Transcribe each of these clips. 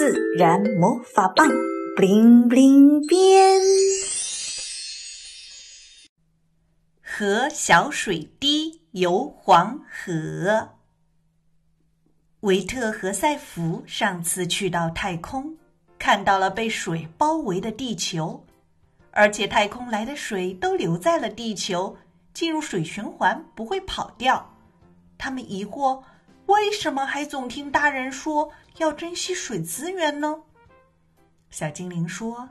自然魔法棒，bling bling 变。和小水滴游黄河。维特和赛弗上次去到太空，看到了被水包围的地球，而且太空来的水都留在了地球，进入水循环不会跑掉。他们疑惑。为什么还总听大人说要珍惜水资源呢？小精灵说：“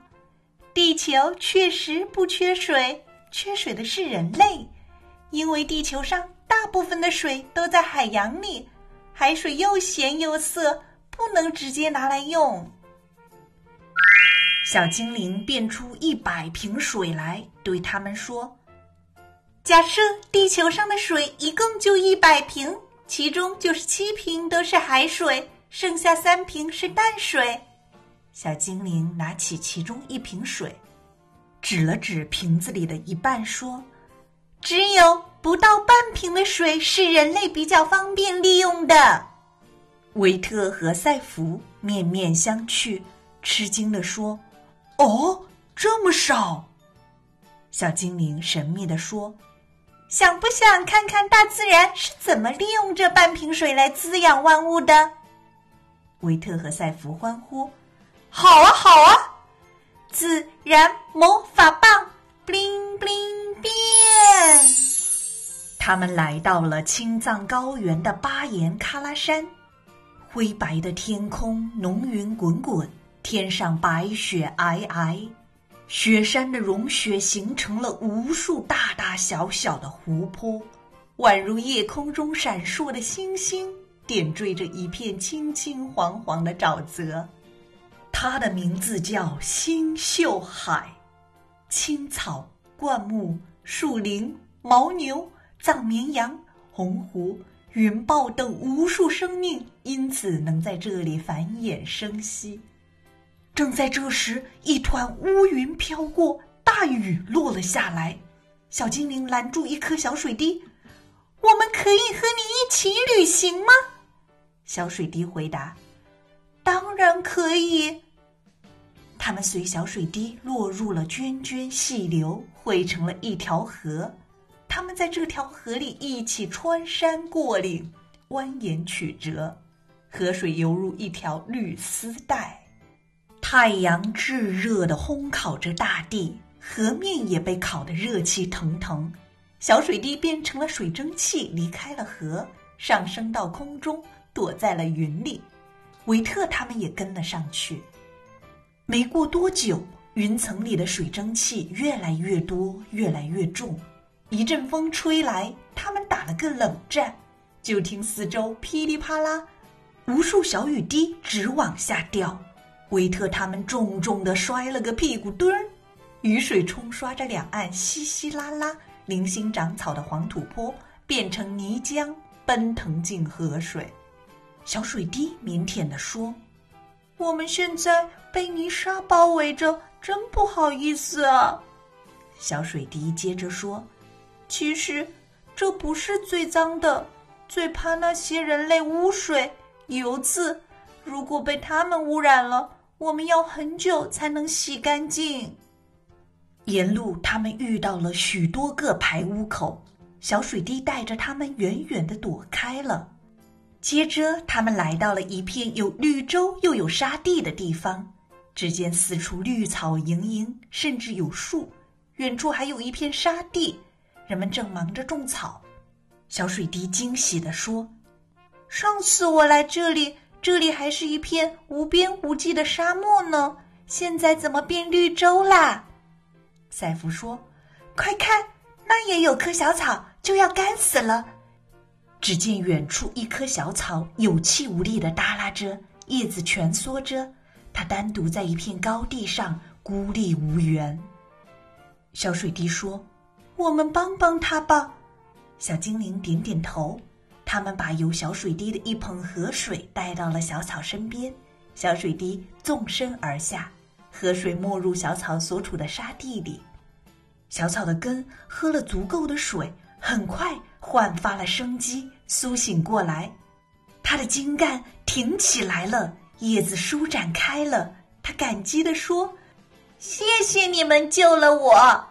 地球确实不缺水，缺水的是人类，因为地球上大部分的水都在海洋里，海水又咸又涩，不能直接拿来用。”小精灵变出一百瓶水来，对他们说：“假设地球上的水一共就一百瓶。”其中就是七瓶都是海水，剩下三瓶是淡水。小精灵拿起其中一瓶水，指了指瓶子里的一半，说：“只有不到半瓶的水是人类比较方便利用的。”维特和赛弗面面相觑，吃惊地说：“哦，这么少？”小精灵神秘地说。想不想看看大自然是怎么利用这半瓶水来滋养万物的？维特和赛弗欢呼：“好啊，好啊！”自然魔法棒，bling bling 变。他们来到了青藏高原的巴颜喀拉山，灰白的天空，浓云滚滚，天上白雪皑皑。雪山的融雪形成了无数大大小小的湖泊，宛如夜空中闪烁的星星，点缀着一片青青黄黄的沼泽。它的名字叫星宿海。青草、灌木、树林、牦牛、藏绵羊、红狐、云豹等无数生命因此能在这里繁衍生息。正在这时，一团乌云飘过，大雨落了下来。小精灵拦住一颗小水滴：“我们可以和你一起旅行吗？”小水滴回答：“当然可以。”他们随小水滴落入了涓涓细流，汇成了一条河。他们在这条河里一起穿山过岭，蜿蜒曲折，河水犹如一条绿丝带。太阳炙热的烘烤着大地，河面也被烤得热气腾腾。小水滴变成了水蒸气，离开了河，上升到空中，躲在了云里。维特他们也跟了上去。没过多久，云层里的水蒸气越来越多，越来越重。一阵风吹来，他们打了个冷战。就听四周噼里啪啦，无数小雨滴直往下掉。维特他们重重的摔了个屁股墩儿，雨水冲刷着两岸稀稀拉拉、零星长草的黄土坡，变成泥浆奔腾进河水。小水滴腼腆地说：“我们现在被泥沙包围着，真不好意思啊。”小水滴接着说：“其实这不是最脏的，最怕那些人类污水、油渍，如果被他们污染了。”我们要很久才能洗干净。沿路，他们遇到了许多个排污口，小水滴带着他们远远的躲开了。接着，他们来到了一片有绿洲又有沙地的地方，只见四处绿草盈盈，甚至有树。远处还有一片沙地，人们正忙着种草。小水滴惊喜地说：“上次我来这里。”这里还是一片无边无际的沙漠呢，现在怎么变绿洲啦？赛弗说：“快看，那也有棵小草，就要干死了。”只见远处一棵小草有气无力的耷拉着，叶子蜷缩着，它单独在一片高地上，孤立无援。小水滴说：“我们帮帮它吧。”小精灵点点头。他们把有小水滴的一捧河水带到了小草身边，小水滴纵身而下，河水没入小草所处的沙地里。小草的根喝了足够的水，很快焕发了生机，苏醒过来。它的茎干挺起来了，叶子舒展开了，他感激地说：“谢谢你们救了我。”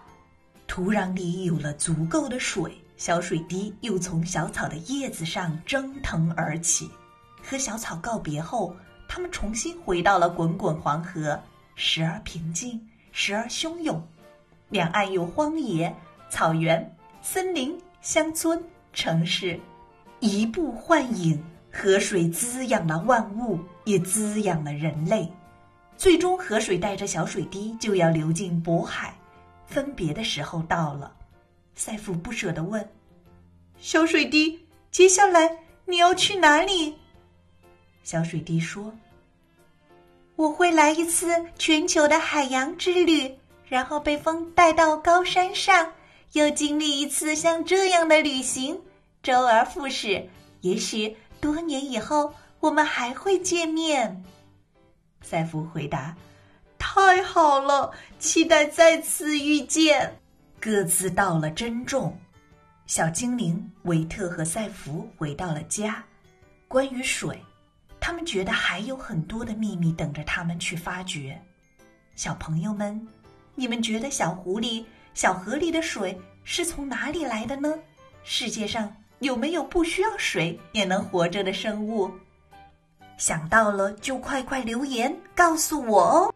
土壤里有了足够的水，小水滴又从小草的叶子上蒸腾而起。和小草告别后，他们重新回到了滚滚黄河，时而平静，时而汹涌。两岸有荒野、草原、森林、乡村、城市，移步换影。河水滋养了万物，也滋养了人类。最终，河水带着小水滴就要流进渤海，分别的时候到了。赛弗不舍得问：“小水滴，接下来你要去哪里？”小水滴说：“我会来一次全球的海洋之旅，然后被风带到高山上，又经历一次像这样的旅行，周而复始。也许……”多年以后，我们还会见面。赛弗回答：“太好了，期待再次遇见。”各自到了珍重。小精灵维特和赛弗回到了家。关于水，他们觉得还有很多的秘密等着他们去发掘。小朋友们，你们觉得小狐狸、小河里的水是从哪里来的呢？世界上？有没有不需要水也能活着的生物？想到了就快快留言告诉我哦！